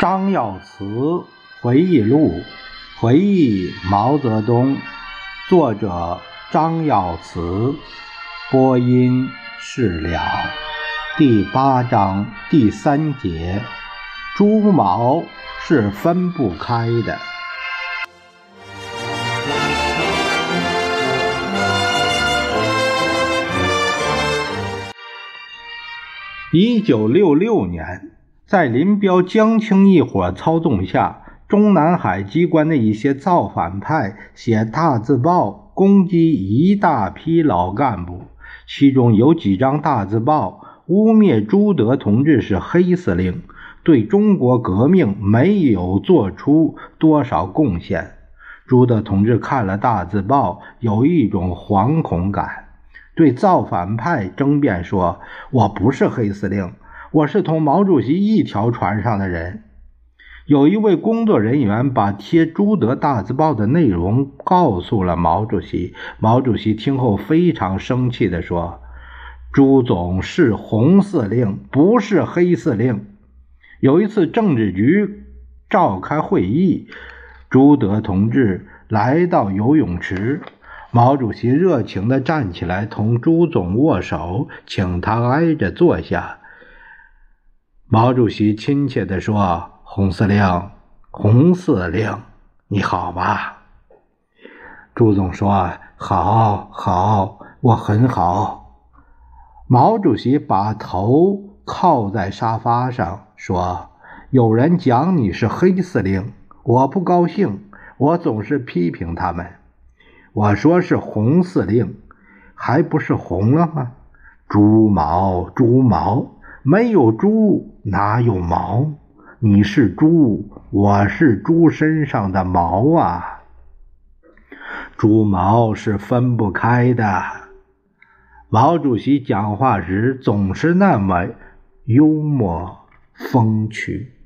张耀祠回忆录，回忆毛泽东，作者张耀祠，播音释了。第八章第三节，猪毛是分不开的。一九六六年。在林彪、江青一伙操纵下，中南海机关的一些造反派写大字报攻击一大批老干部，其中有几张大字报污蔑朱德同志是黑司令，对中国革命没有做出多少贡献。朱德同志看了大字报，有一种惶恐感，对造反派争辩说：“我不是黑司令。”我是同毛主席一条船上的人。有一位工作人员把贴朱德大字报的内容告诉了毛主席。毛主席听后非常生气地说：“朱总是红司令，不是黑司令。”有一次政治局召开会议，朱德同志来到游泳池，毛主席热情地站起来同朱总握手，请他挨着坐下。毛主席亲切地说：“洪司令，洪司令，你好吗？”朱总说：“好，好，我很好。”毛主席把头靠在沙发上说：“有人讲你是黑司令，我不高兴，我总是批评他们。我说是红司令，还不是红了吗？猪毛，猪毛。”没有猪哪有毛？你是猪，我是猪身上的毛啊！猪毛是分不开的。毛主席讲话时总是那么幽默风趣。